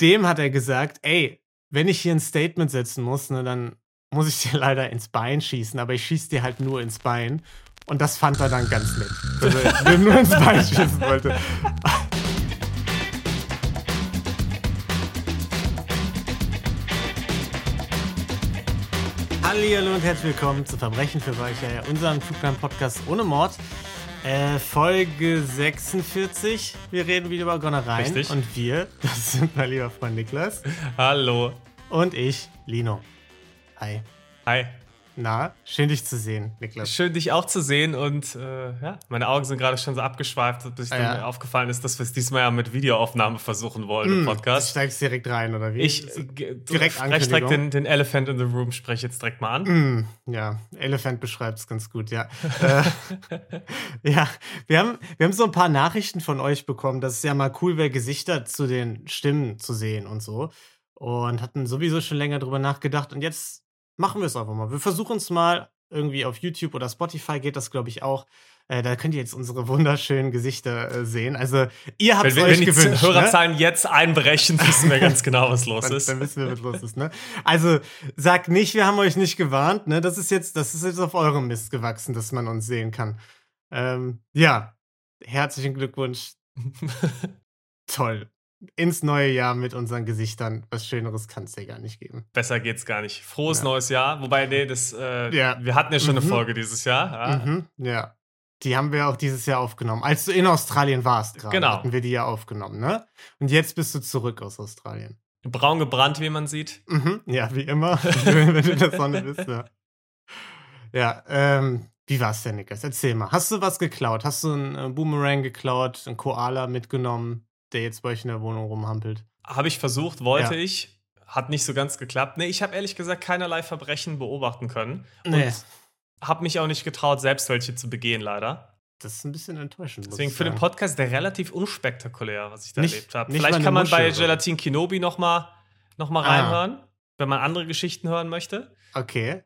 dem hat er gesagt, ey, wenn ich hier ein Statement setzen muss, ne, dann muss ich dir leider ins Bein schießen, aber ich schieße dir halt nur ins Bein. Und das fand er dann ganz nett. Dass er mir nur ins Bein schießen wollte. Hallo und herzlich willkommen zu Verbrechen für Weicher, unserem True Podcast ohne Mord. Äh, Folge 46. Wir reden wieder über Gonnereien. Richtig. Und wir, das sind mein lieber Freund Niklas. Hallo. Und ich, Lino. Hi. Hi. Na, schön dich zu sehen, Niklas. Schön, dich auch zu sehen. Und äh, ja, meine Augen sind gerade schon so abgeschweift, bis Ah, dann ja. mir aufgefallen ist, dass wir es diesmal ja mit Videoaufnahme versuchen wollen im Du Podcast. steigst direkt rein, oder wie? Ich Das- äh, direkt spreche direkt den, den Elephant in the Room, spreche jetzt direkt mal an. Mm, ja, Elephant beschreibt es ganz gut, ja. äh, ja, wir haben, wir haben so ein paar Nachrichten von euch bekommen, dass es ja mal cool wäre, Gesichter zu den Stimmen zu sehen und so. Und hatten sowieso schon länger drüber nachgedacht. Und jetzt machen wir es einfach mal. Wir versuchen es mal irgendwie auf YouTube oder Spotify geht das, glaube ich, auch. Äh, da könnt ihr jetzt unsere wunderschönen Gesichter äh, sehen. Also, ihr habt Wenn, es wenn, euch wenn die gewünscht. ne? Hörerzahlen jetzt einbrechen, wissen wir ganz genau, was los Dann, ist. dann wissen wir, was los ist, ne? Also, sagt nicht, wir haben euch nicht gewarnt, ne? Das ist jetzt, das ist jetzt auf eurem Mist gewachsen, dass man uns sehen kann. Ähm, ja, herzlichen Glückwunsch. Toll. Ins neue Jahr mit unseren Gesichtern. Was Schöneres kann es ja gar nicht geben. Besser geht's gar nicht. Frohes Ja. neues Jahr. Wobei, nee, das, äh, Ja. wir hatten ja schon Mhm. eine Folge dieses Jahr. Ja. Mhm, ja. Die haben wir auch dieses Jahr aufgenommen. Als du in Australien warst, gerade, Genau. hatten wir die ja aufgenommen, ne? Und jetzt bist du zurück aus Australien. Braun gebrannt, wie man sieht. Mhm, ja, wie immer, wenn du in der Sonne bist, ja. Ja, ähm, wie war's denn, Niklas? Erzähl mal. Hast du was geklaut? Hast du einen äh, Boomerang geklaut, einen Koala mitgenommen, der jetzt bei euch in der Wohnung rumhampelt? Habe ich versucht, wollte Ja. ich. Hat nicht so ganz geklappt. Nee, ich habe ehrlich gesagt keinerlei Verbrechen beobachten können. Nee. Und habe mich auch nicht getraut, selbst welche zu begehen, leider. Das ist ein bisschen enttäuschend. Deswegen für den. Podcast der relativ unspektakulär, was ich da Nicht- erlebt habe. Vielleicht kann man bei Muschel, oder? Gelatin Kenobi noch mal, noch mal Ah. reinhören, wenn man andere Geschichten hören möchte. Okay.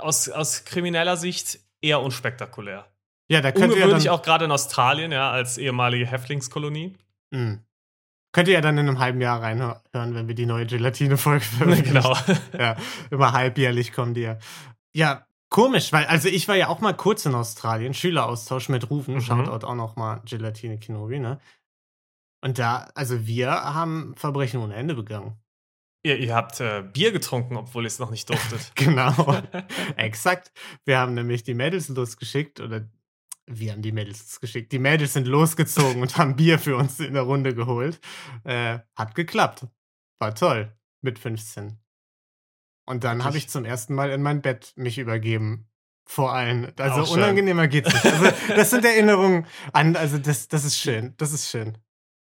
Aus, aus krimineller Sicht eher unspektakulär. Ja, da könnt ihr ja Ungewöhnlich dann, auch gerade in Australien, ja, als ehemalige Häftlingskolonie. Mh. Könnt ihr ja dann in einem halben Jahr reinhören, wenn wir die neue Gelatine-Folge veröffentlichen. genau. ja, immer halbjährlich kommen die ja. Ja, komisch, weil, also ich war ja auch mal kurz in Australien, Schüleraustausch mit Rufen, Mhm. Shoutout auch noch mal Gelatine Kinobi, ne? Und da, also wir haben Verbrechen ohne Ende begangen. ihr, ihr habt äh, Bier getrunken, obwohl ihr es noch nicht durftet. Genau, exakt. Wir haben nämlich die Mädels losgeschickt, oder wir haben die Mädels losgeschickt. Die Mädels sind losgezogen und haben Bier für uns in der Runde geholt. Äh, hat geklappt. War toll. Mit 15. Und dann habe ich zum ersten Mal in mein Bett mich übergeben. Vor allen. Also unangenehmer geht's nicht. Also, das sind Erinnerungen an, also das, das ist schön. Das ist schön.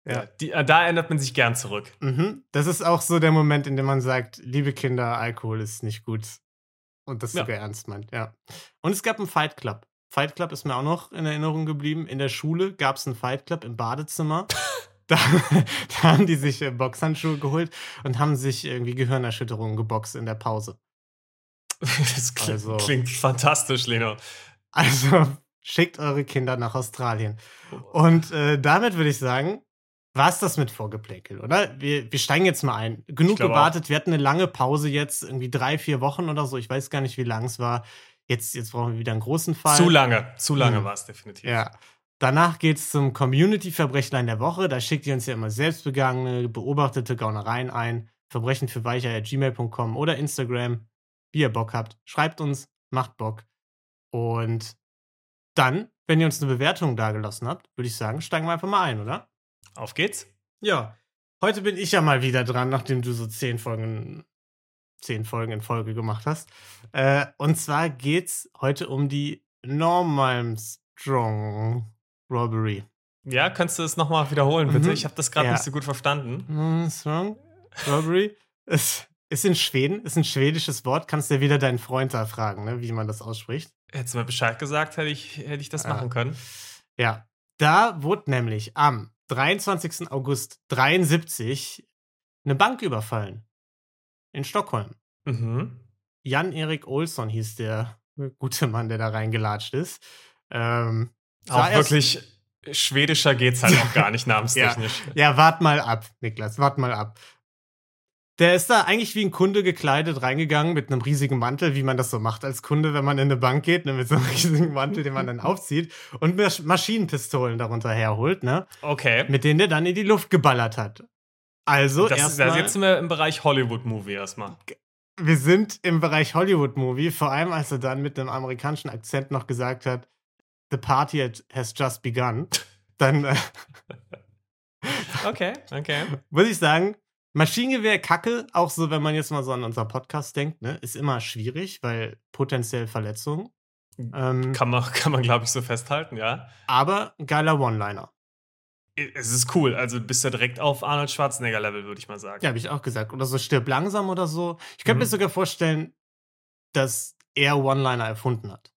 Ja. Ja. Die, äh, da erinnert man sich gern zurück. Mhm. Das ist auch so der Moment, in dem man sagt, liebe Kinder, Alkohol ist nicht gut. Und das Ja. sogar ernst meint, ja. Und es gab einen Fight Club. Fight Club ist mir auch noch in Erinnerung geblieben. In der Schule gab es einen Fight Club im Badezimmer. Da, da haben die sich äh, Boxhandschuhe geholt und haben sich irgendwie Gehirnerschütterungen geboxt in der Pause. Das klingt, Also- klingt fantastisch, Leno. Also schickt eure Kinder nach Australien. Und äh, damit würde ich sagen, war es das mit Vorgeplänkel, oder? Wir, wir steigen jetzt mal ein. Genug gewartet. Wir hatten eine lange Pause jetzt, irgendwie drei, vier Wochen oder so. Ich weiß gar nicht, wie lang es war. Jetzt, jetzt brauchen wir wieder einen großen Fall. Zu lange, zu lange Mhm. war es definitiv. Ja. Danach geht's zum Community-Verbrechlein der Woche. Da schickt ihr uns ja immer selbstbegangene, beobachtete Gaunereien ein. Verbrechen für gmail.com oder Instagram, wie ihr Bock habt. Schreibt uns, macht Bock. Und dann, wenn ihr uns eine Bewertung dagelassen habt, würde ich sagen, steigen wir einfach mal ein, oder? Auf geht's. Ja. Heute bin ich ja mal wieder dran, nachdem du so zehn Folgen, zehn Folgen in Folge gemacht hast. Äh, und zwar geht's heute um die Normalmstrong Robbery. Ja, kannst du es nochmal wiederholen, bitte? Mhm. Ich habe das gerade Ja. nicht so gut verstanden. Armstrong Robbery ist, ist in Schweden, ist ein schwedisches Wort. Kannst du ja wieder deinen Freund da fragen, ne, wie man das ausspricht. Hättest du mir Bescheid gesagt, hätte ich, hätte ich das Ah. machen können. Ja, da wurde nämlich am 23. August 73 eine Bank überfallen. In Stockholm. Mhm. Jan-Erik Olsson hieß der gute Mann, der da reingelatscht ist. Ähm, Auch wirklich schwedischer geht's halt auch gar nicht namenstechnisch. Ja, wart mal ab, Niklas, wart mal ab. Der ist da eigentlich wie ein Kunde gekleidet reingegangen mit einem riesigen Mantel, wie man das so macht als Kunde, wenn man in eine Bank geht, ne, mit so einem riesigen Mantel, den man dann aufzieht und Masch Maschinenpistolen darunter herholt, ne? Okay. Mit denen der dann in die Luft geballert hat. Also Das erstmal, also jetzt sind wir im Bereich Hollywood-Movie erstmal. wir sind im Bereich Hollywood-Movie, vor allem als er dann mit einem amerikanischen Akzent noch gesagt hat, The party has just begun. Dann äh, Okay, okay. muss ich sagen, Maschinengewehr Kacke, auch so, wenn man jetzt mal so an unseren Podcast denkt, ne, ist immer schwierig, weil potenziell Verletzungen. Ähm, Kann man, kann man glaube ich, so festhalten, ja. aber geiler One-Liner. Es ist cool. Also du bist ja direkt auf Arnold Schwarzenegger-Level, würde ich mal sagen. Ja, habe ich auch gesagt. Oder so stirb langsam oder so. Ich könnte Mhm. mir sogar vorstellen, dass er One-Liner erfunden hat.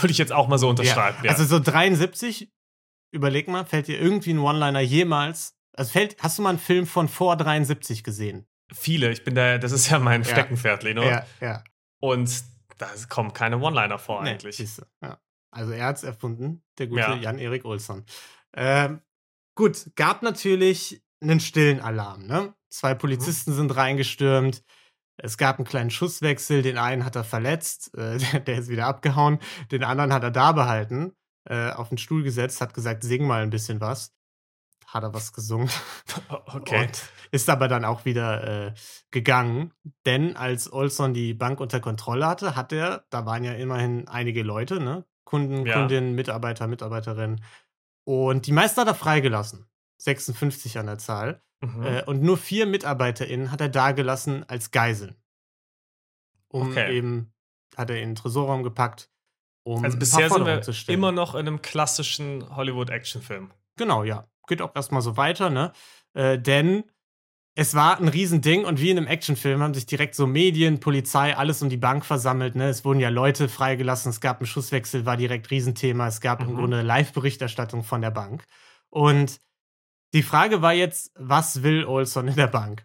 Würde ich jetzt auch mal so unterschreiben. Ja, Also so 73, überleg mal, fällt dir irgendwie ein One-Liner jemals, also fällt, hast du mal einen Film von vor 73 gesehen? Viele. Ich bin da, das ist ja mein Ja. Steckenpferd, Leno. Ja, ja. Und da kommen keine One-Liner vor Nee, eigentlich. du, ja. Also er hat es erfunden, der gute Ja. Jan-Erik Olsson. Ähm, gut, gab natürlich einen stillen Alarm. Ne? Zwei Polizisten sind reingestürmt. Es gab einen kleinen Schusswechsel. Den einen hat er verletzt, äh, der, der ist wieder abgehauen. Den anderen hat er da behalten, äh, auf den Stuhl gesetzt, hat gesagt, sing mal ein bisschen was. Hat er was gesungen. Okay. Und ist aber dann auch wieder äh, gegangen. Denn als Olson die Bank unter Kontrolle hatte, hat er, da waren ja immerhin einige Leute, ne? Kunden, Ja. Kundinnen, Mitarbeiter, Mitarbeiterinnen. Und die meisten hat er freigelassen. 56 an der Zahl. Mhm. Äh, und nur vier MitarbeiterInnen hat er dagelassen als Geiseln. Um Okay. eben, hat er in den Tresorraum gepackt, um also ein bisher paar sind wir zu stellen. immer noch in einem klassischen Hollywood-Action-Film. Genau, ja. Geht auch erstmal so weiter, ne? Äh, denn es war ein Riesending und wie in einem Actionfilm haben sich direkt so Medien, Polizei, alles um die Bank versammelt, ne? Es wurden ja Leute freigelassen, es gab einen Schusswechsel, war direkt Riesenthema, es gab im Mhm. Grunde Live-Berichterstattung von der Bank. Und die Frage war jetzt, was will Olson in der Bank?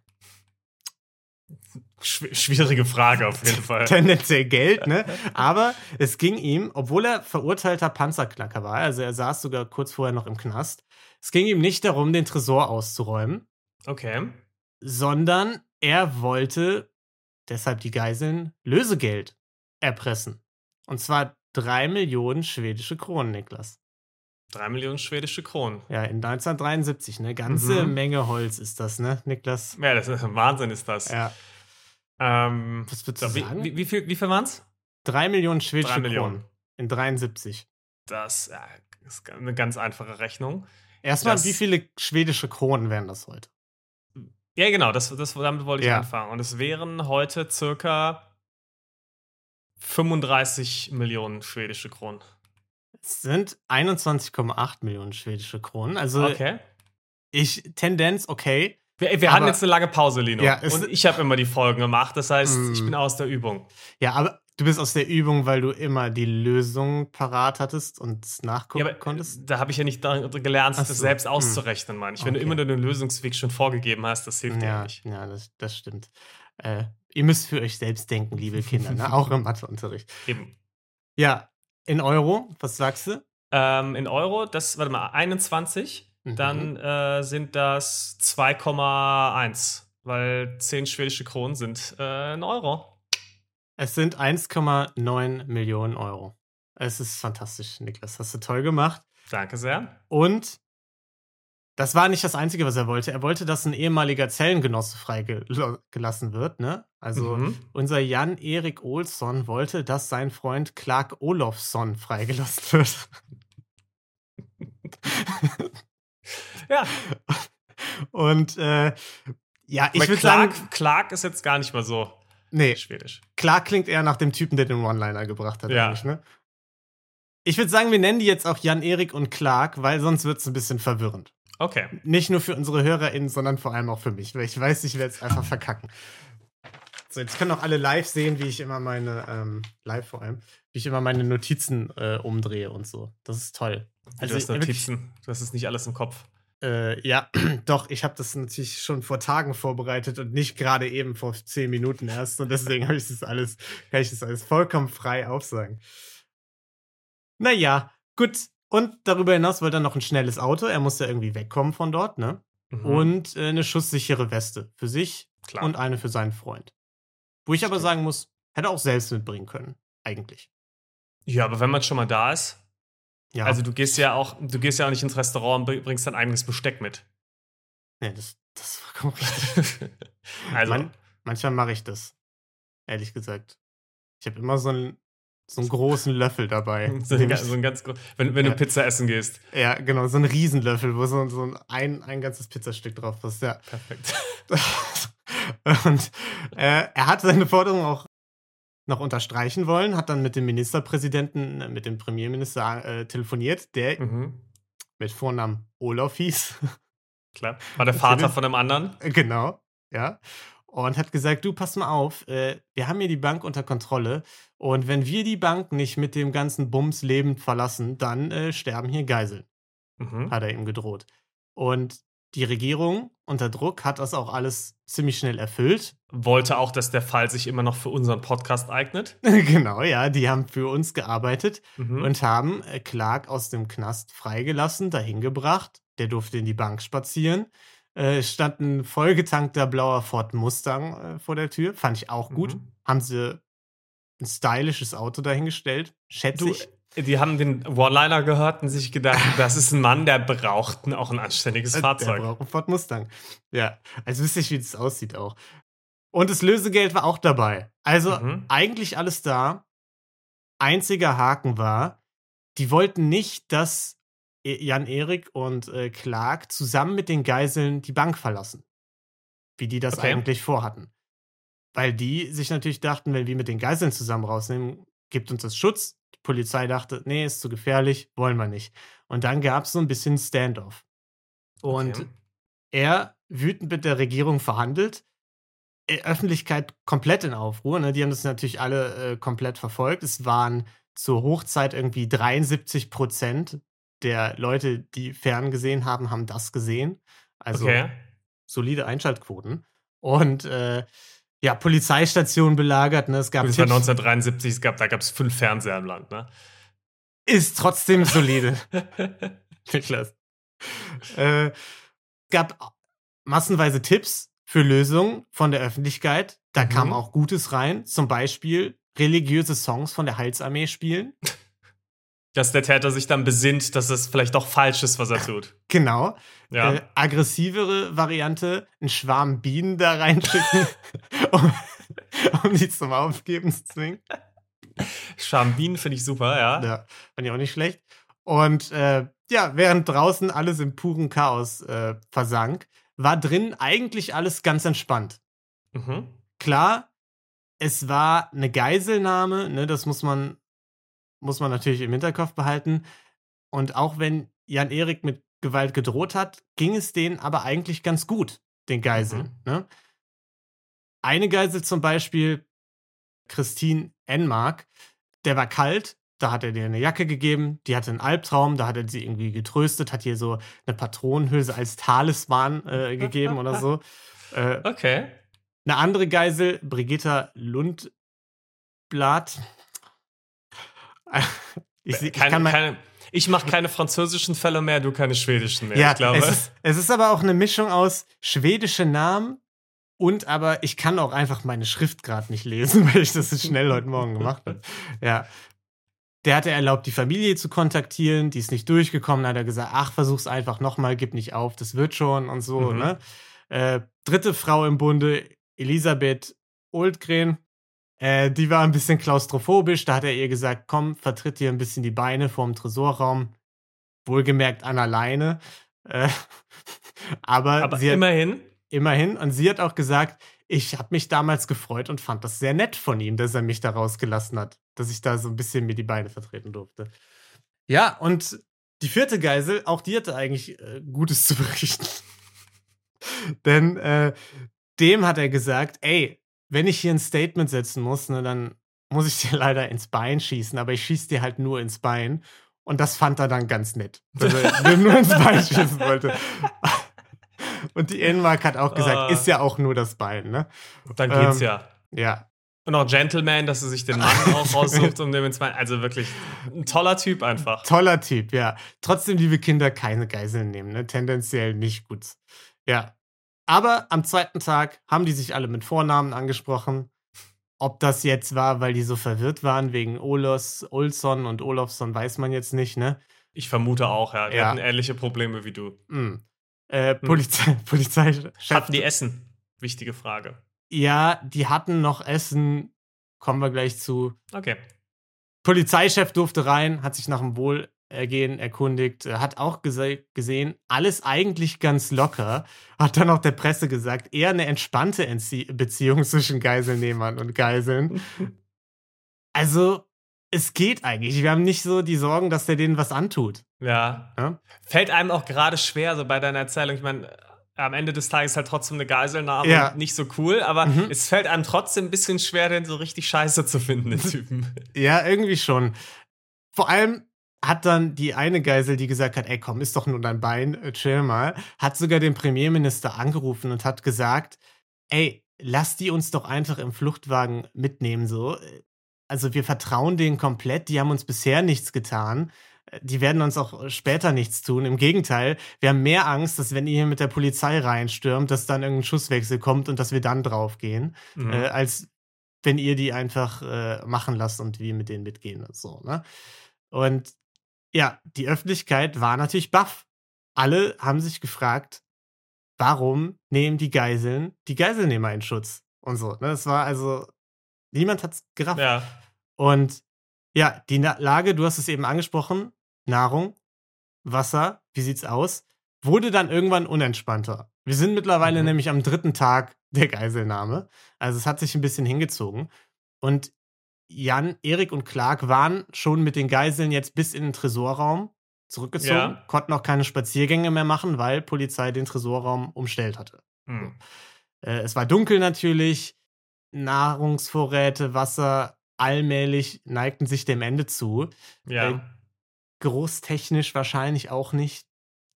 Schw schwierige Frage auf jeden Fall. Tendenziell Geld, ne? Aber es ging ihm, obwohl er verurteilter Panzerknacker war, also er saß sogar kurz vorher noch im Knast, es ging ihm nicht darum, den Tresor auszuräumen, Okay. Sondern er wollte deshalb die Geiseln Lösegeld erpressen. Und zwar drei Millionen schwedische Kronen, Niklas. Drei Millionen schwedische Kronen. Ja, in 1973, ne? Ganze Mhm. Menge Holz ist das, ne, Niklas? Ja, das ist Wahnsinn ist das. Ja. Ähm, Was würdest du so, wie, sagen? wie, wie viel, wie viel waren es? Drei Millionen schwedische Drei Millionen. Kronen. In 73. Das ja, ist eine ganz einfache Rechnung. Erstmal, Das- wie viele schwedische Kronen wären das heute? Ja, genau, das, das, damit wollte ich Ja. anfangen. Und es wären heute circa 35 Millionen schwedische Kronen. Es sind 21,8 Millionen schwedische Kronen. Also Okay. ich Tendenz okay. Wir, wir hatten jetzt eine lange Pause, Lino. Ja, und ich habe immer die Folgen gemacht. Das heißt, Mm. ich bin aus der Übung. Ja, aber du bist aus der Übung, weil du immer die Lösung parat hattest und es nachgucken Ja, aber konntest. da habe ich ja nicht gelernt, Ach das so. selbst Hm. auszurechnen, meine ich. Wenn Okay. du immer nur den Lösungsweg schon vorgegeben hast, das hilft dir Ja, nicht. ja, das, das stimmt. Äh, ihr müsst für euch selbst denken, liebe Kinder, ne? auch im Matheunterricht. Eben. Ja, in Euro, was sagst du? Ähm, in Euro, das, warte mal, 21, Mhm. dann äh, sind das 2,1, weil 10 schwedische Kronen sind äh, ein Euro. Es sind 1,9 Millionen Euro. Es ist fantastisch, Niklas. Hast du toll gemacht. Danke sehr. Und das war nicht das Einzige, was er wollte. Er wollte, dass ein ehemaliger Zellengenosse freigelassen wird. Ne? Also Mhm. unser Jan-Erik Olsson wollte, dass sein Freund Clark Olofsson freigelassen wird. Ja, Und äh, ja, ich würde sagen, Clark ist jetzt gar nicht mal so nee, schwedisch. Clark klingt eher nach dem Typen, der den One-Liner gebracht hat. Ja. Ne? Ich würde sagen, wir nennen die jetzt auch Jan-Erik und Clark, weil sonst wird es ein bisschen verwirrend. Okay. Nicht nur für unsere HörerInnen, sondern vor allem auch für mich, weil ich weiß, ich werde es einfach verkacken. So, jetzt können auch alle live sehen, wie ich immer meine, ähm, live vor allem, wie ich immer meine Notizen äh, umdrehe und so. Das ist toll. Also, du hast äh, wirklich, Notizen. Du hast es nicht alles im Kopf. Äh, ja, doch, ich habe das natürlich schon vor Tagen vorbereitet und nicht gerade eben vor zehn Minuten erst. Und deswegen habe ich das alles, kann ich das alles vollkommen frei aufsagen. Naja, gut. Und darüber hinaus wollte er noch ein schnelles Auto. Er musste irgendwie wegkommen von dort, ne? mhm. und äh, eine schusssichere Weste für sich Klar. und eine für seinen Freund. Wo ich aber sagen muss, hätte auch selbst mitbringen können, eigentlich. Ja, aber wenn man schon mal da ist. Ja. Also du gehst ja auch, du gehst ja auch nicht ins Restaurant und bringst dein eigenes Besteck mit. Nee, das, das ist vollkommen richtig. also. Man, manchmal mache ich das. Ehrlich gesagt. Ich habe immer so einen, so einen großen Löffel dabei. so, ein, so ein ganz wenn, wenn ja. du Pizza essen gehst. Ja, genau, so ein Riesenlöffel, wo so, so ein, ein ganzes Pizzastück drauf ist. Ja. Perfekt. Und äh, er hat seine Forderung auch noch unterstreichen wollen, hat dann mit dem Ministerpräsidenten, äh, mit dem Premierminister äh, telefoniert, der mhm. mit Vornamen Olaf hieß. Klar, war der Vater von einem anderen. Genau, ja. Und hat gesagt, du, pass mal auf, äh, wir haben hier die Bank unter Kontrolle und wenn wir die Bank nicht mit dem ganzen Bums lebend verlassen, dann äh, sterben hier Geiseln. Mhm. Hat er ihm gedroht. Und die Regierung unter Druck hat das auch alles ziemlich schnell erfüllt. Wollte auch, dass der Fall sich immer noch für unseren Podcast eignet. genau, ja, die haben für uns gearbeitet mhm. und haben äh, Clark aus dem Knast freigelassen, dahin gebracht. Der durfte in die Bank spazieren. Äh, stand ein vollgetankter blauer Ford Mustang äh, vor der Tür. Fand ich auch gut. Mhm. Haben sie ein stylisches Auto dahingestellt, schätze ich. Die haben den One-Liner gehört und sich gedacht, das ist ein Mann, der braucht auch ein anständiges Fahrzeug. Der braucht einen Ford Mustang. Ja, also wüsste ich, wie das aussieht auch. Und das Lösegeld war auch dabei. Also mhm. eigentlich alles da. Einziger Haken war, die wollten nicht, dass Jan Erik und äh, Clark zusammen mit den Geiseln die Bank verlassen. Wie die das okay. eigentlich vorhatten. Weil die sich natürlich dachten, wenn wir mit den Geiseln zusammen rausnehmen, gibt uns das Schutz, Polizei dachte, nee, ist zu gefährlich, wollen wir nicht. Und dann gab es so ein bisschen Standoff. Und okay. er, wütend mit der Regierung verhandelt, äh, Öffentlichkeit komplett in Aufruhr. Ne? Die haben das natürlich alle äh, komplett verfolgt. Es waren zur Hochzeit irgendwie 73 Prozent der Leute, die ferngesehen haben, haben das gesehen. Also okay. solide Einschaltquoten. Und äh, ja, Polizeistation belagert. Ne? Es gab das war 1973, es gab, da gab es fünf Fernseher im Land. Ne? Ist trotzdem solide. Niklas. äh, gab massenweise Tipps für Lösungen von der Öffentlichkeit. Da mhm. kam auch Gutes rein. Zum Beispiel religiöse Songs von der Heilsarmee spielen. Dass der Täter sich dann besinnt, dass es vielleicht doch falsch ist, was er tut. Genau. Ja. Äh, aggressivere Variante, einen Schwarm Bienen da reinschicken, um, um die zum Aufgeben zu zwingen. Schwarm Bienen finde ich super, ja. Ja, fand ich auch nicht schlecht. Und äh, ja, während draußen alles im puren Chaos äh, versank, war drin eigentlich alles ganz entspannt. Mhm. Klar, es war eine Geiselnahme, ne, das muss man muss man natürlich im Hinterkopf behalten. Und auch wenn Jan Erik mit Gewalt gedroht hat, ging es denen aber eigentlich ganz gut, den Geiseln. Mhm. Ne? Eine Geisel zum Beispiel, Christine Enmark, der war kalt, da hat er dir eine Jacke gegeben, die hatte einen Albtraum, da hat er sie irgendwie getröstet, hat ihr so eine Patronenhülse als Talisman äh, gegeben oder so. Äh, okay. Eine andere Geisel, Brigitta Lundblatt, ich, ich, keine, keine, ich mache keine französischen Fälle mehr, du keine schwedischen mehr. Ja, ich glaube. Es ist, es ist aber auch eine Mischung aus schwedische Namen und aber ich kann auch einfach meine Schrift gerade nicht lesen, weil ich das so schnell heute Morgen gemacht habe. Ja. Der hatte erlaubt, die Familie zu kontaktieren, die ist nicht durchgekommen, hat er gesagt, ach, versuch's einfach nochmal, gib nicht auf, das wird schon und so, mhm. ne? Äh, dritte Frau im Bunde, Elisabeth Oldgren, äh, die war ein bisschen klaustrophobisch. Da hat er ihr gesagt: Komm, vertritt dir ein bisschen die Beine vorm Tresorraum. Wohlgemerkt an alleine. Äh, aber aber immerhin. Hat, immerhin. Und sie hat auch gesagt: Ich habe mich damals gefreut und fand das sehr nett von ihm, dass er mich da rausgelassen hat. Dass ich da so ein bisschen mir die Beine vertreten durfte. Ja, und die vierte Geisel, auch die hatte eigentlich äh, Gutes zu berichten. Denn äh, dem hat er gesagt, ey, wenn ich hier ein Statement setzen muss, ne, dann muss ich dir leider ins Bein schießen, aber ich schieße dir halt nur ins Bein. Und das fand er dann ganz nett, dass er mir nur ins Bein schießen wollte. Und die Enmark hat auch gesagt, uh, ist ja auch nur das Bein, ne? Dann geht's ähm, ja. Ja. Und auch Gentleman, dass er sich den Mann auch raussucht und dem ins Bein. Also wirklich ein toller Typ einfach. Toller Typ, ja. Trotzdem, liebe Kinder, keine Geiseln nehmen, ne? Tendenziell nicht gut. Ja. Aber am zweiten Tag haben die sich alle mit Vornamen angesprochen. Ob das jetzt war, weil die so verwirrt waren wegen Olos, Olson und Olofsson, weiß man jetzt nicht, ne? Ich vermute auch, ja. Die Ja. hatten ähnliche Probleme wie du. Hm. Äh, Polizei, Polizeichef. Hatten die Essen? Wichtige Frage. Ja, die hatten noch Essen. Kommen wir gleich zu. Okay. Polizeichef durfte rein, hat sich nach dem Wohlergehen erkundigt, äh, hat auch gese gesehen, alles eigentlich ganz locker. Hat dann auch der Presse gesagt, eher eine entspannte Entzie Beziehung zwischen Geiselnehmern und Geiseln. Also, es geht eigentlich. Wir haben nicht so die Sorgen, dass der denen was antut. Ja. Ja? Fällt einem auch gerade schwer, so bei deiner Erzählung. Ich meine, am Ende des Tages halt trotzdem eine Geiselnahme Ja. nicht so cool, aber Mhm. es fällt einem trotzdem ein bisschen schwer, den so richtig scheiße zu finden, den Typen. Ja, irgendwie schon. Vor allem hat dann die eine Geisel, die gesagt hat, ey komm, ist doch nur dein Bein, äh, chill mal, hat sogar den Premierminister angerufen und hat gesagt, ey, lass die uns doch einfach im Fluchtwagen mitnehmen, so. Also wir vertrauen denen komplett, die haben uns bisher nichts getan. Die werden uns auch später nichts tun. Im Gegenteil, wir haben mehr Angst, dass wenn ihr hier mit der Polizei reinstürmt, dass dann irgendein Schusswechsel kommt und dass wir dann draufgehen Mhm. äh, als wenn ihr die einfach äh, machen lasst und wir mit denen mitgehen und so, ne? Und ja, die Öffentlichkeit war natürlich baff. Alle haben sich gefragt, warum nehmen die Geiseln die Geiselnehmer in Schutz und so, ne? Es war also, niemand hat's gerafft. ja. Und ja, die Na Lage, du hast es eben angesprochen, Nahrung, Wasser, wie sieht's aus? Wurde dann irgendwann unentspannter. Wir sind mittlerweile Mhm. nämlich am dritten Tag der Geiselnahme. Also es hat sich ein bisschen hingezogen. Und Jan, Erik und Clark waren schon mit den Geiseln jetzt bis in den Tresorraum zurückgezogen, Ja. konnten auch keine Spaziergänge mehr machen, weil Polizei den Tresorraum umstellt hatte. Hm. Äh, es war dunkel natürlich, Nahrungsvorräte, Wasser allmählich neigten sich dem Ende zu. Ja. Äh, Großtechnisch wahrscheinlich auch nicht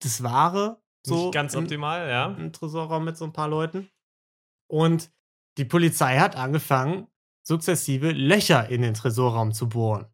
das Wahre. So Nicht ganz in- optimal, ja. im Tresorraum mit so ein paar Leuten. Und die Polizei hat angefangen, sukzessive Löcher in den Tresorraum zu bohren.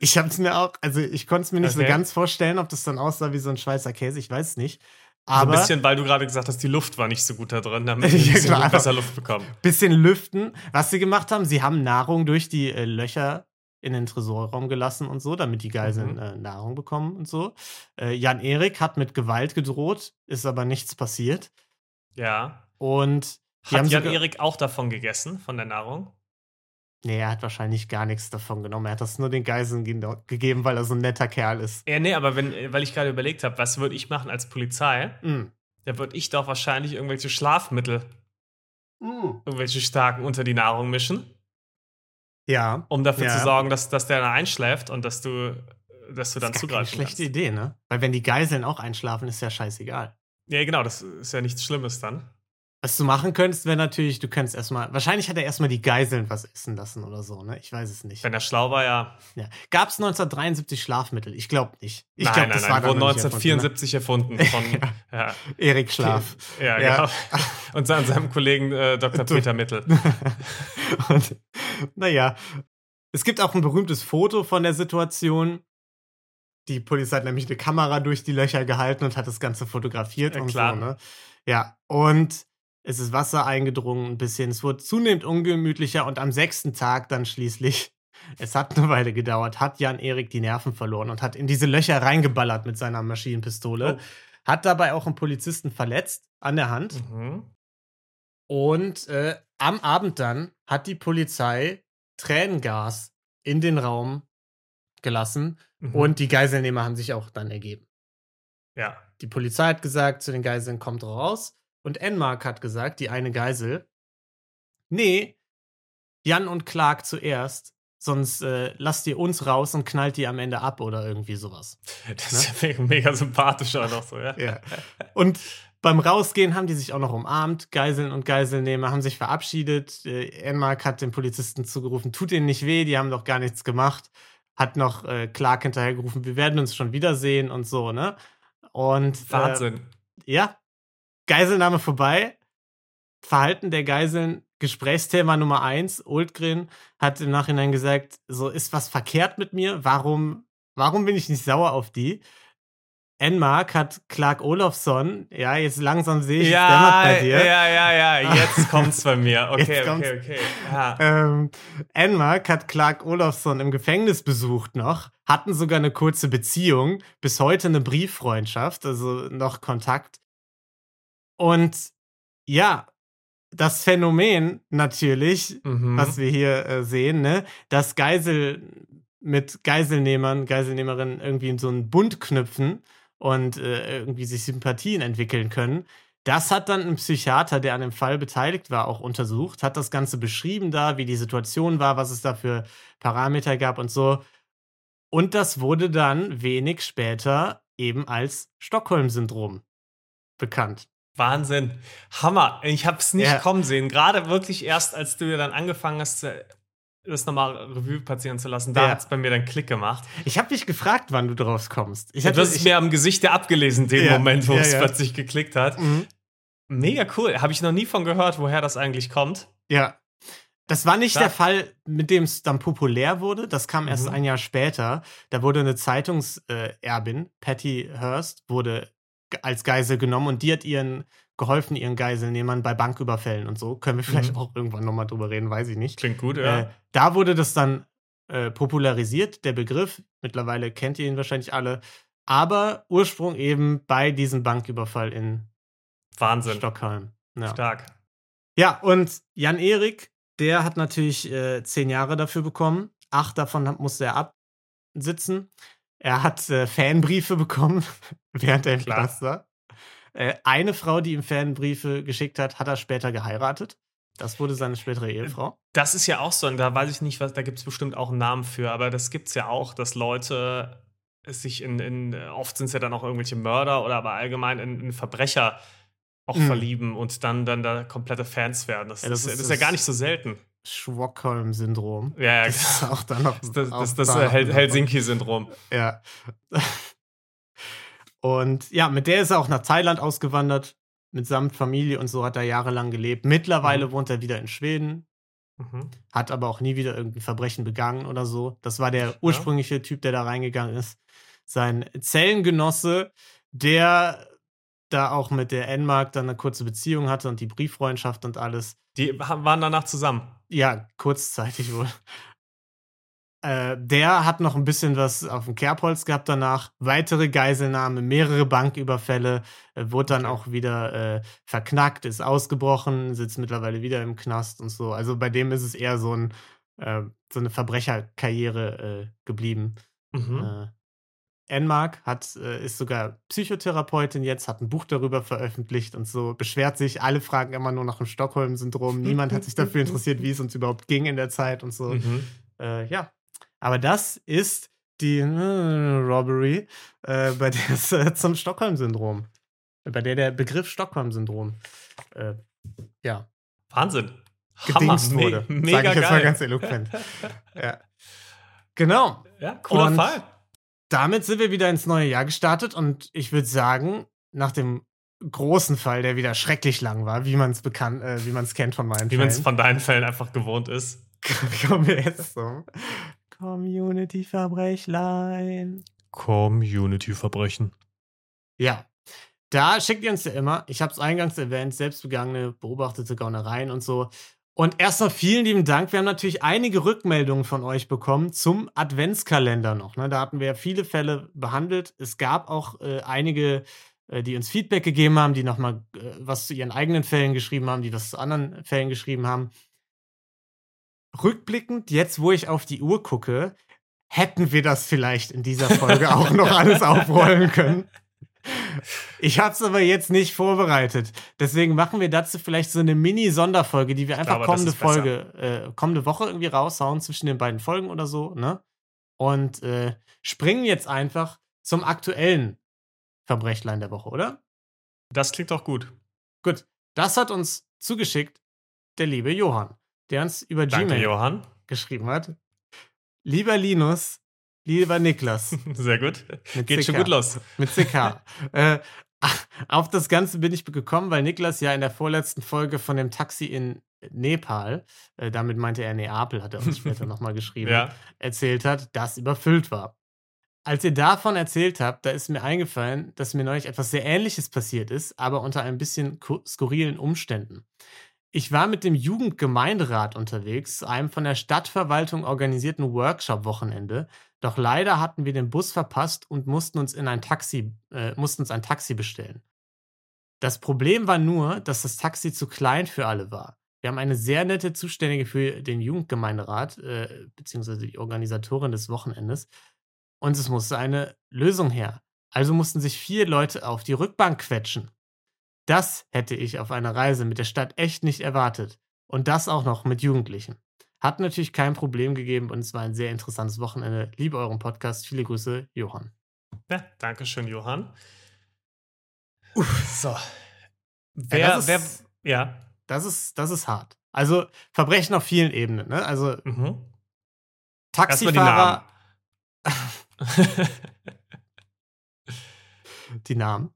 Ich hab's mir auch, also ich konnte es mir nicht so Okay. ganz vorstellen, ob das dann aussah wie so ein Schweizer Käse, ich weiß nicht. So ein Aber bisschen, weil du gerade gesagt hast, die Luft war nicht so gut da drin, damit Ja, wir ein bisschen klar. besser Luft bekommen. bisschen lüften. Was sie gemacht haben, sie haben Nahrung durch die äh, Löcher in den Tresorraum gelassen und so, damit die Geiseln Mhm. äh, Nahrung bekommen und so. Äh, Jan Erik hat mit Gewalt gedroht, ist aber nichts passiert. Ja. Und die haben Hat Jan Erik auch davon gegessen, von der Nahrung? Nee, er hat wahrscheinlich gar nichts davon genommen. Er hat das nur den Geiseln ge gegeben, weil er so ein netter Kerl ist. Ja, nee, aber wenn, weil ich gerade überlegt habe, was würde ich machen als Polizei? Mm. Da würde ich doch wahrscheinlich irgendwelche Schlafmittel, Mm. irgendwelche starken unter die Nahrung mischen, Ja. um dafür Ja. zu sorgen, dass, dass der dann einschläft und dass du, dass du dann das keine zugreifen schlechte kannst. Idee, ne? Weil wenn die Geiseln auch einschlafen, ist ja scheißegal. Ja, genau, das ist ja nichts Schlimmes dann. Was du machen könntest, wäre natürlich, du könntest erstmal, wahrscheinlich hat er erstmal die Geiseln was essen lassen oder so, ne? Ich weiß es nicht. Wenn er schlau war, ja. Ja. Gab es 1973 Schlafmittel? Ich glaube nicht. Ich nein, glaub, nein, das nein, war dann wurde noch nicht 1974 erfunden, von Ja. ja. erfunden, ne? Erik Schlaf. Ja, Ja. genau. Und seinem, seinem Kollegen äh, Dr. Peter Mittel. Und naja, es gibt auch ein berühmtes Foto von der Situation. Die Polizei hat nämlich eine Kamera durch die Löcher gehalten und hat das Ganze fotografiert Ja, und klar. so, ne? Ja, und es ist Wasser eingedrungen ein bisschen. Es wurde zunehmend ungemütlicher und am sechsten Tag dann schließlich, es hat eine Weile gedauert, hat Jan Erik die Nerven verloren und hat in diese Löcher reingeballert mit seiner Maschinenpistole. Oh. Hat dabei auch einen Polizisten verletzt an der Hand. Mhm. Und äh, am Abend dann hat die Polizei Tränengas in den Raum gelassen Mhm. und die Geiselnehmer haben sich auch dann ergeben. ja. Die Polizei hat gesagt zu den Geiseln, kommt raus. Und Enmark hat gesagt, die eine Geisel, nee, Jan und Clark zuerst, sonst äh, lasst ihr uns raus und knallt die am Ende ab oder irgendwie sowas. Das ist ja mega, mega sympathisch auch noch so, ja. Ja. Und beim Rausgehen haben die sich auch noch umarmt. Geiseln und Geiselnehmer haben sich verabschiedet. Äh, Enmark hat den Polizisten zugerufen, tut ihnen nicht weh, die haben doch gar nichts gemacht. Hat noch äh, Clark hinterhergerufen, wir werden uns schon wiedersehen und so, ne? Und äh, Wahnsinn. ja, Geiselnahme vorbei. Verhalten der Geiseln, Gesprächsthema Nummer eins. Oldgren hat im Nachhinein gesagt, so ist was verkehrt mit mir. Warum, warum bin ich nicht sauer auf die? Enmark hat Clark Olofsson, ja, jetzt langsam sehe ich ja, es bei dir. Ja, ja, ja, jetzt kommt's bei mir. Okay, okay, okay. Ja. Ähm, Enmark hat Clark Olofsson im Gefängnis besucht noch, hatten sogar eine kurze Beziehung, bis heute eine Brieffreundschaft, also noch Kontakt. Und ja, das Phänomen natürlich, Mhm. was wir hier äh, sehen, ne, dass Geisel mit Geiselnehmern, Geiselnehmerinnen irgendwie in so einen Bund knüpfen und äh, irgendwie sich Sympathien entwickeln können. Das hat dann ein Psychiater, der an dem Fall beteiligt war, auch untersucht, hat das Ganze beschrieben da, wie die Situation war, was es da für Parameter gab und so. Und das wurde dann wenig später eben als Stockholm-Syndrom bekannt. Wahnsinn. Hammer. Ich habe es nicht Ja. kommen sehen. Gerade wirklich erst, als du dann angefangen hast, äh, das nochmal Revue passieren zu lassen, da Ja. hat es bei mir dann Klick gemacht. Ich habe dich gefragt, wann du drauf kommst. Ich hatte, habe das ich, mir am Gesicht ja abgelesen, den Ja, Moment, wo ja, es ja. plötzlich geklickt hat. Mhm. Mega cool. Habe ich noch nie von gehört, woher das eigentlich kommt. Ja. Das war nicht Klar. der Fall, mit dem es dann populär wurde. Das kam erst Mhm. ein Jahr später. Da wurde eine Zeitungserbin, Patty Hearst, wurde als Geisel genommen und die hat ihren geholfen, ihren Geiselnehmern bei Banküberfällen und so. Können wir vielleicht Mhm. auch irgendwann nochmal drüber reden, weiß ich nicht. Klingt gut, ja. Äh, da wurde das dann äh, popularisiert, der Begriff. Mittlerweile kennt ihr ihn wahrscheinlich alle. Aber Ursprung eben bei diesem Banküberfall in Wahnsinn. Stockholm. Ja. Stark. Ja, und Jan Erik, der hat natürlich äh, zehn Jahre dafür bekommen. Acht davon musste er absitzen. Er hat äh, Fanbriefe bekommen, während er im Klar. Knast war. Äh, eine Frau, die ihm Fanbriefe geschickt hat, hat er später geheiratet. Das wurde seine spätere Ehefrau. Das ist ja auch so, und da weiß ich nicht, was, da gibt es bestimmt auch einen Namen für, aber das gibt es ja auch, dass Leute sich in, in oft sind es ja dann auch irgendwelche Mörder oder aber allgemein in, in Verbrecher auch Mhm. verlieben und dann, dann da komplette Fans werden. Das, Ja, das ist, ist das ist ja gar nicht so selten. Stockholm-Syndrom. Ja, ja, Das ist auch dann noch. Das, das, auch das, das da noch Hel Helsinki-Syndrom. Ja. Und ja, mit der ist er auch nach Thailand ausgewandert, mitsamt Familie und so hat er jahrelang gelebt. Mittlerweile Mhm. wohnt er wieder in Schweden, Mhm. hat aber auch nie wieder irgendein Verbrechen begangen oder so. Das war der ursprüngliche Typ, der da reingegangen ist. Sein Zellengenosse, der da auch mit der Enmark dann eine kurze Beziehung hatte und die Brieffreundschaft und alles. Die waren danach zusammen. Ja, kurzzeitig wohl. Äh, der hat noch ein bisschen was auf dem Kerbholz gehabt danach. Weitere Geiselnahme, mehrere Banküberfälle, äh, wurde dann auch wieder äh, verknackt, ist ausgebrochen, sitzt mittlerweile wieder im Knast und so. Also bei dem ist es eher so, ein, äh, so eine Verbrecherkarriere geblieben. Mhm. Enmark hat, äh, ist sogar Psychotherapeutin jetzt, hat ein Buch darüber veröffentlicht und so, beschwert sich, alle fragen immer nur nach dem Stockholm-Syndrom. Niemand hat sich dafür interessiert, wie es uns überhaupt ging in der Zeit und so. Mhm. Äh, ja. Aber das ist die äh, Robbery, äh, bei der es äh, zum Stockholm-Syndrom, bei der der Begriff Stockholm-Syndrom, äh, ja, Wahnsinn. gedingst Me- wurde. Mega Sag ich jetzt mal geil. ganz eloquent. ja. Genau. Ja, cooler Und- Fall. Damit sind wir wieder ins neue Jahr gestartet und ich würde sagen, nach dem großen Fall, der wieder schrecklich lang war, wie man es bekannt, äh, wie man es kennt von meinen Wie man es Fällen, von deinen Fällen einfach gewohnt ist. kommen wir jetzt zum Community-Verbrechlein. Community-Verbrechen. Ja, da schickt ihr uns ja immer, ich habe es eingangs erwähnt, selbstbegangene, beobachtete Gaunereien und so. Und erstmal vielen lieben Dank. Wir haben natürlich einige Rückmeldungen von euch bekommen zum Adventskalender noch. Ne? Da hatten wir ja viele Fälle behandelt. Es gab auch äh, einige, äh, die uns Feedback gegeben haben, die nochmal äh, was zu ihren eigenen Fällen geschrieben haben, die was zu anderen Fällen geschrieben haben. Rückblickend, jetzt wo ich auf die Uhr gucke, hätten wir das vielleicht in dieser Folge auch noch alles aufrollen können. Ich habe es aber jetzt nicht vorbereitet. Deswegen machen wir dazu vielleicht so eine Mini-Sonderfolge, die wir einfach glaube, kommende. Folge, äh, kommende Woche irgendwie raushauen zwischen den beiden Folgen oder so, ne? Und äh, springen jetzt einfach zum aktuellen Verbrechlein der Woche, oder? Das klingt doch gut. Gut, das hat uns zugeschickt der liebe Johann, der uns über Danke, Gmail Johann. geschrieben hat. Lieber Linus, lieber Niklas, Sehr gut. Mit Geht schon CK. gut los. mit CK. äh, auf das Ganze bin ich gekommen, weil Niklas ja in der vorletzten Folge von dem Taxi in Nepal, äh, damit meinte er Neapel, hat er uns später nochmal geschrieben, Ja. erzählt hat, das überfüllt war. als ihr davon erzählt habt, da ist mir eingefallen, dass mir neulich etwas sehr Ähnliches passiert ist, aber unter ein bisschen skurrilen Umständen. Ich war mit dem Jugendgemeinderat unterwegs, zu einem von der Stadtverwaltung organisierten Workshop-Wochenende. Doch leider hatten wir den Bus verpasst und mussten uns in ein Taxi, äh, mussten uns ein Taxi bestellen. Das Problem war nur, dass das Taxi zu klein für alle war. Wir haben eine sehr nette Zuständige für den Jugendgemeinderat, äh, beziehungsweise die Organisatorin des Wochenendes. Und es musste eine Lösung her. Also mussten sich vier Leute auf die Rückbank quetschen. Das hätte ich auf einer Reise mit der Stadt echt nicht erwartet. Und das auch noch mit Jugendlichen. Hat natürlich kein Problem gegeben und es war ein sehr interessantes Wochenende. Liebe euren Podcast. Viele Grüße, Johann. Ja, danke schön, Johann. Uff. So. Wer, ja, das ist, wer, ja. Das ist, das ist hart. Also Verbrechen auf vielen Ebenen, ne? Also mhm. Taxifahrer. Die Namen. die Namen.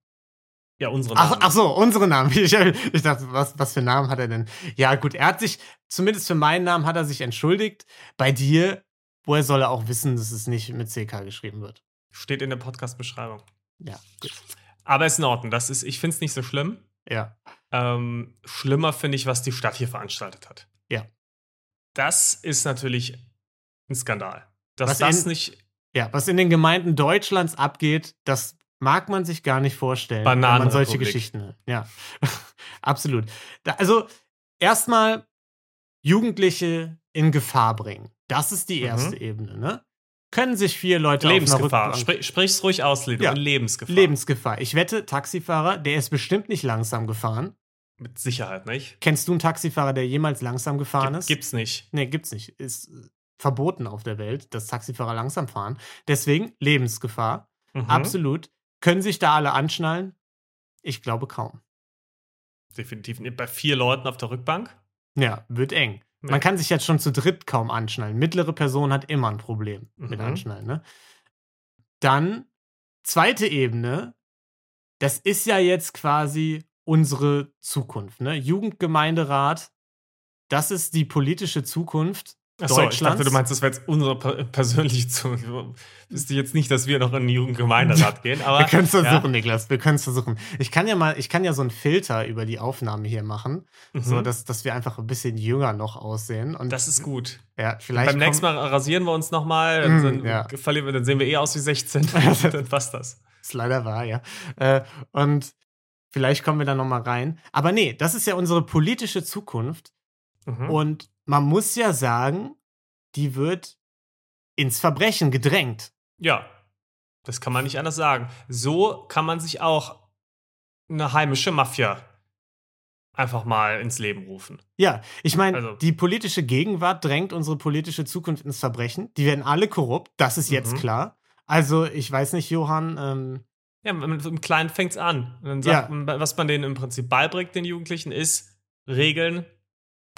Ja, unsere Namen. Ach, ach, so, unsere Namen. Ich, ich, dachte, was, was für Namen hat er denn? Ja, gut, er hat sich, zumindest für meinen Namen hat er sich entschuldigt. Bei dir, woher soll er auch wissen, dass es nicht mit CK geschrieben wird? Steht in der Podcast-Beschreibung. Ja, gut. Aber ist in Ordnung. Das ist, ich finde es nicht so schlimm. Ja. Ähm, schlimmer finde ich, was die Stadt hier veranstaltet hat. Ja. Das ist natürlich ein Skandal. Dass was das in, nicht. Ja, was in den Gemeinden Deutschlands abgeht, das mag man sich gar nicht vorstellen, wenn man solche Geschichten hat. Ja, absolut. Da, also erstmal Jugendliche in Gefahr bringen. Das ist die mhm. erste mhm. Ebene, ne? Können sich vier Leute Lebensgefahr. auf Sprich, sprich's ruhig aus, Lido. Ja. Lebensgefahr. Lebensgefahr. Ich wette, Taxifahrer, der ist bestimmt nicht langsam gefahren. Mit Sicherheit nicht. Kennst du einen Taxifahrer, der jemals langsam gefahren Gibt, ist? Gibt's nicht. Nee, gibt's nicht. Ist verboten auf der Welt, dass Taxifahrer langsam fahren. Deswegen Lebensgefahr. Mhm. Absolut. Können sich da alle anschnallen? Ich glaube kaum. Definitiv. Bei vier Leuten auf der Rückbank? Ja, wird eng. Ja. Man kann sich jetzt schon zu dritt kaum anschnallen. Mittlere Person hat immer ein Problem mhm. mit Anschnallen. Ne? Dann, zweite Ebene, das ist ja jetzt quasi unsere Zukunft. Ne? Jugendgemeinderat, das ist die politische Zukunft Achso, ich dachte, du meinst, das wäre jetzt unsere persönliche Zunge. Wüsste jetzt nicht, dass wir noch in den Jugendgemeinderat gehen, aber. wir können es versuchen, ja. Niklas, wir können es versuchen. Ich kann ja mal, ich kann ja so einen Filter über die Aufnahme hier machen, mhm. so dass, dass wir einfach ein bisschen jünger noch aussehen. Und das ist gut. Ja, vielleicht. beim nächsten Mal rasieren wir uns nochmal, mm, dann, ja. dann sehen wir eh aus wie 16. dann passt das. Ist leider wahr, ja. Äh, und vielleicht kommen wir da nochmal rein. Aber nee, das ist ja unsere politische Zukunft. Mhm. Und man muss ja sagen, die wird ins Verbrechen gedrängt. Ja, das kann man nicht anders sagen. So kann man sich auch eine heimische Mafia einfach mal ins Leben rufen. Ja, ich meine, also. die politische Gegenwart drängt unsere politische Zukunft ins Verbrechen. Die werden alle korrupt, das ist jetzt mhm. klar. Also, ich weiß nicht, Johann. Ähm, ja, im Kleinen fängt es an. Und dann sagt ja. man, was man denen im Prinzip beibringt, den Jugendlichen, ist Regeln,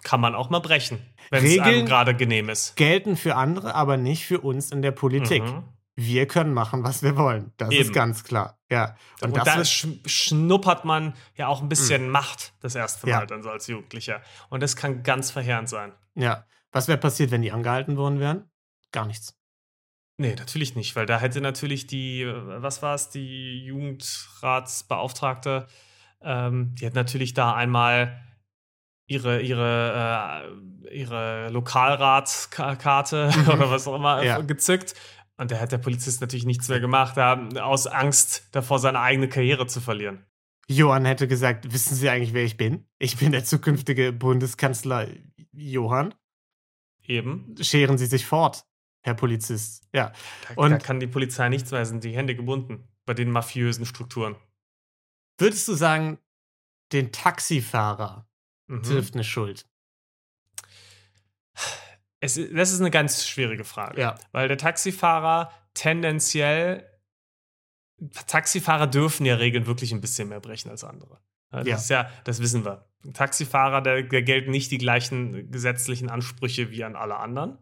kann man auch mal brechen, wenn es einem gerade genehm ist. Gelten für andere, aber nicht für uns in der Politik. Mhm. Wir können machen, was wir wollen. Das Eben. ist ganz klar. Ja. Und, Und da sch schnuppert man ja auch ein bisschen mhm. Macht das erste Mal ja. dann so als Jugendlicher. Und das kann ganz verheerend sein. Ja. Was wäre passiert, wenn die angehalten worden wären? Gar nichts. Nee, natürlich nicht, weil da hätte natürlich die, was war es, die Jugendratsbeauftragte, ähm, die hat natürlich da einmal ihre, ihre, äh, ihre Lokalratskarte mhm. oder was auch immer ja. gezückt. Und da hat der Polizist natürlich nichts mehr gemacht, aus Angst davor, seine eigene Karriere zu verlieren. Johann hätte gesagt: Wissen Sie eigentlich, wer ich bin? Ich bin der zukünftige Bundeskanzler Johann. Eben. Scheren Sie sich fort, Herr Polizist. Ja. Da, Und da kann die Polizei nichts weisen, die Hände gebunden bei den mafiösen Strukturen. Würdest du sagen, den Taxifahrer mhm. trifft eine Schuld? Es, das ist eine ganz schwierige Frage. Ja. Weil der Taxifahrer tendenziell, Taxifahrer dürfen ja Regeln wirklich ein bisschen mehr brechen als andere. Das ja. ist ja, das wissen wir. Taxifahrer, da, da gelten nicht die gleichen gesetzlichen Ansprüche wie an alle anderen.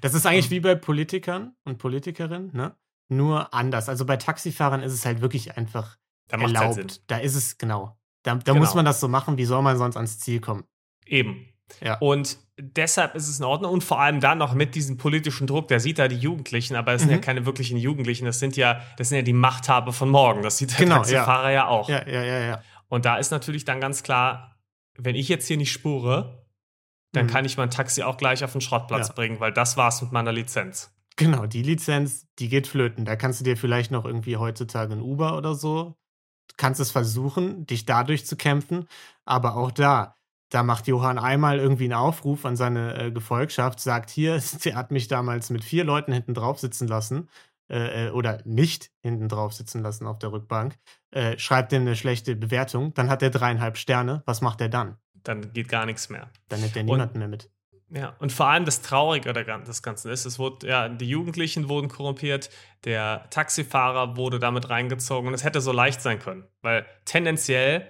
Das ist eigentlich mhm. wie bei Politikern und Politikerinnen, ne? Nur anders. Also bei Taxifahrern ist es halt wirklich einfach da erlaubt. Halt da ist es, genau. Da, da genau. muss man das so machen, wie soll man sonst ans Ziel kommen? Eben. Ja. Und deshalb ist es in Ordnung und vor allem dann noch mit diesem politischen Druck, der sieht da die Jugendlichen, aber es sind Mhm. ja keine wirklichen Jugendlichen, das sind ja, das sind ja die Machthaber von morgen. Das sieht der Genau, Taxifahrer ja, auch. Ja, ja, ja, ja. Und da ist natürlich dann ganz klar, wenn ich jetzt hier nicht spure, dann Mhm. kann ich mein Taxi auch gleich auf den Schrottplatz Ja. bringen, weil das war's mit meiner Lizenz. Genau, die Lizenz, die geht flöten. Da kannst du dir vielleicht noch irgendwie heutzutage ein Uber oder so, kannst es versuchen, dich dadurch zu kämpfen, aber auch da, da macht Johann einmal irgendwie einen Aufruf an seine äh, Gefolgschaft, sagt hier, der hat mich damals mit vier Leuten hinten drauf sitzen lassen äh, äh, oder nicht hinten drauf sitzen lassen auf der Rückbank, äh, schreibt dem eine schlechte Bewertung, dann hat er dreieinhalb Sterne, was macht er dann? Dann geht gar nichts mehr. Dann nimmt er Und- niemanden mehr mit. Ja, und vor allem das Traurige des Ganzen ist, es wurde, ja, die Jugendlichen wurden korrumpiert, der Taxifahrer wurde damit reingezogen und es hätte so leicht sein können. Weil tendenziell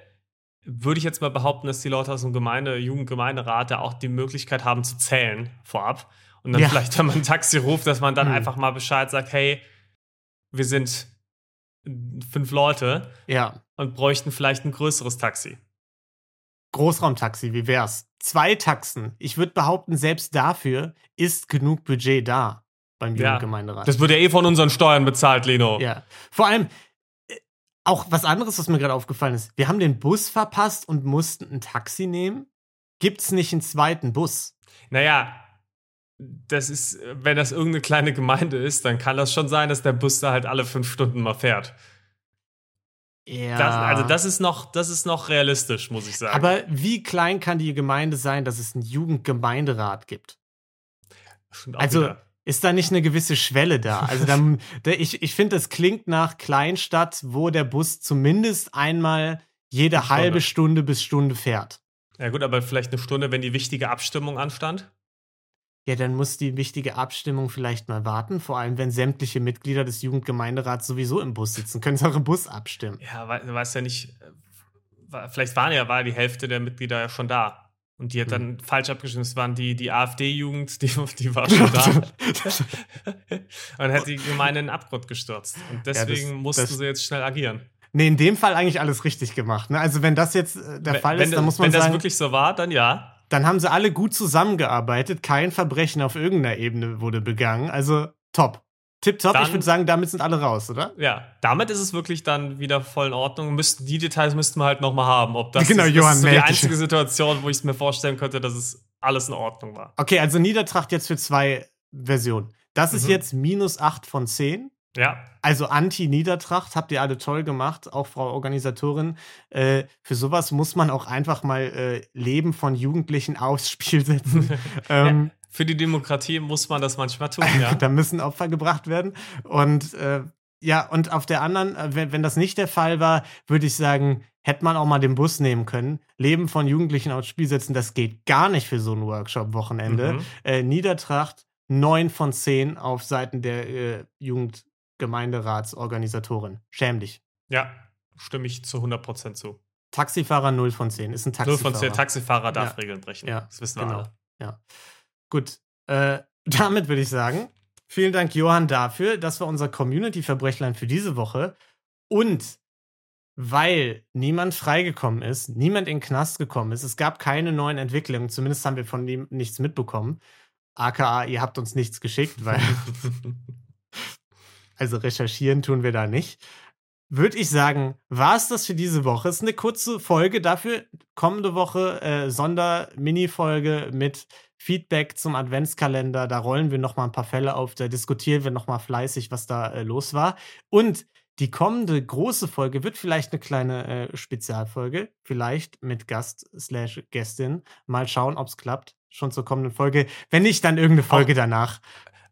würde ich jetzt mal behaupten, dass die Leute aus dem Gemeinde, Jugendgemeinderat da auch die Möglichkeit haben zu zählen vorab. Und dann Ja. vielleicht, wenn man ein Taxi ruft, dass man dann Hm. einfach mal Bescheid sagt, hey, wir sind fünf Leute Ja, und bräuchten vielleicht ein größeres Taxi. Großraumtaxi, wie wär's? Zwei Taxen. Ich würde behaupten, selbst dafür ist genug Budget da beim Ja, Jugendgemeinderat. Das wird ja eh von unseren Steuern bezahlt, Lino. ja. Vor allem, äh, auch was anderes, was mir gerade aufgefallen ist. Wir haben den Bus verpasst und mussten ein Taxi nehmen. Gibt's nicht einen zweiten Bus? Naja, das ist, wenn das irgendeine kleine Gemeinde ist, dann kann das schon sein, dass der Bus da halt alle fünf Stunden mal fährt. Ja. Das, also das ist noch, das ist noch realistisch, muss ich sagen. Aber wie klein kann die Gemeinde sein, dass es einen Jugendgemeinderat gibt? Also wieder. ist da nicht eine gewisse Schwelle da? Also dann, ich, ich finde, das klingt nach Kleinstadt, wo der Bus zumindest einmal jede halbe Stunde bis Stunde fährt. Ja gut, aber vielleicht eine Stunde, wenn die wichtige Abstimmung anstand. Ja, dann muss die wichtige Abstimmung vielleicht mal warten. Vor allem, wenn sämtliche Mitglieder des Jugendgemeinderats sowieso im Bus sitzen, können sie auch im Bus abstimmen. Ja, du weißt ja nicht, äh, vielleicht waren ja, war die Hälfte der Mitglieder ja schon da. Und die hat dann falsch abgestimmt. Es waren die, die AfD-Jugend, die, die war schon da. und hat die Gemeinde in den Abgrund gestürzt. Und das- deswegen mussten das- sie jetzt schnell agieren. Nee, in dem Fall eigentlich alles richtig gemacht. Ne? Also, wenn das jetzt äh, der Wenn- Fall wenn, ist, dann muss man Wenn das sagen, wirklich so war, dann ja. Dann haben sie alle gut zusammengearbeitet. Kein Verbrechen auf irgendeiner Ebene wurde begangen. Also, top. Tipptopp, ich würde sagen, damit sind alle raus, oder? Ja, damit ist es wirklich dann wieder voll in Ordnung. Müssten, die Details müssten wir halt nochmal haben. Ob das, Genau, ist, das Johann, ist so die einzige Situation, wo ich es mir vorstellen könnte, dass es alles in Ordnung war. Okay, also Niedertracht jetzt für zwei Versionen. Das ist Mhm. jetzt minus 8 von 10. Ja, Also Anti-Niedertracht habt ihr alle toll gemacht, auch Frau Organisatorin. Äh, für sowas muss man auch einfach mal äh, Leben von Jugendlichen aufs Spiel setzen. ähm, für die Demokratie muss man das manchmal tun, ja. da müssen Opfer gebracht werden. Und äh, ja, und auf der anderen, äh, wenn, wenn das nicht der Fall war, würde ich sagen, hätte man auch mal den Bus nehmen können. Leben von Jugendlichen aufs Spiel setzen, das geht gar nicht für so ein Workshop-Wochenende. Mhm. Äh, Niedertracht 9 von 10 auf Seiten der äh, Jugendgemeinderatsorganisatorin. Schäm dich. Ja, stimme ich zu 100% zu. Taxifahrer 0 von 10. Ist ein Taxifahrer. von der Taxifahrer darf Ja. Regeln brechen. Ja, das wissen wir genau. alle. Ja. Gut. Äh, damit würde ich sagen, vielen Dank, Johann, dafür. Das war unser Community-Verbrechlein für diese Woche. Und weil niemand freigekommen ist, niemand in den Knast gekommen ist, es gab keine neuen Entwicklungen, zumindest haben wir von ihm nichts mitbekommen. AKA, ihr habt uns nichts geschickt, weil, also recherchieren tun wir da nicht. Würde ich sagen, war es das für diese Woche. Es ist eine kurze Folge. Dafür kommende Woche äh, Sonder-Mini-Folge mit Feedback zum Adventskalender. Da rollen wir noch mal ein paar Fälle auf. Da diskutieren wir noch mal fleißig, was da äh, los war. Und die kommende große Folge wird vielleicht eine kleine äh, Spezialfolge. Vielleicht mit Gast slash Gästin. Mal schauen, ob es klappt. Schon zur kommenden Folge. Wenn nicht, dann irgendeine Folge danach.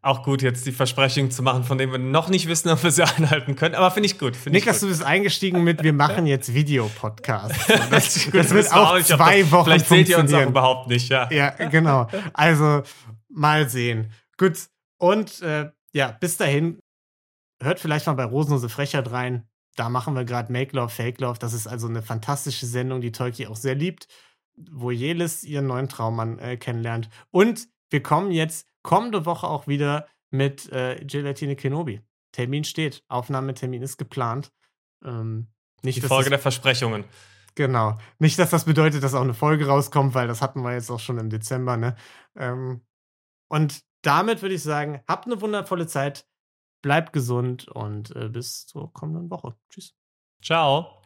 Auch gut, jetzt die Versprechungen zu machen, von denen wir noch nicht wissen, ob wir sie einhalten können. Aber finde ich gut. Find Niklas, du bist eingestiegen mit, wir machen jetzt Videopodcasts. So, Das, Gut, das wird auch ob zwei Wochen Vielleicht seht ihr uns auch überhaupt nicht, ja. Ja, genau. Also mal sehen. Gut. Und äh, ja, bis dahin, hört vielleicht mal bei Rosenlose Frechheit rein. Da machen wir gerade Make Love, Fake Love. Das ist also eine fantastische Sendung, die Tolki auch sehr liebt, wo Jelis ihren neuen Traummann äh, kennenlernt. Und wir kommen jetzt kommende Woche auch wieder mit äh, Gelatine Kenobi. Termin steht, Aufnahmetermin ist geplant. Ähm, nicht, Die Folge der Versprechungen. Genau. Nicht, dass das bedeutet, dass auch eine Folge rauskommt, weil das hatten wir jetzt auch schon im Dezember, ne? Ähm, und damit würde ich sagen, habt eine wundervolle Zeit, bleibt gesund und äh, bis zur kommenden Woche. Tschüss. Ciao.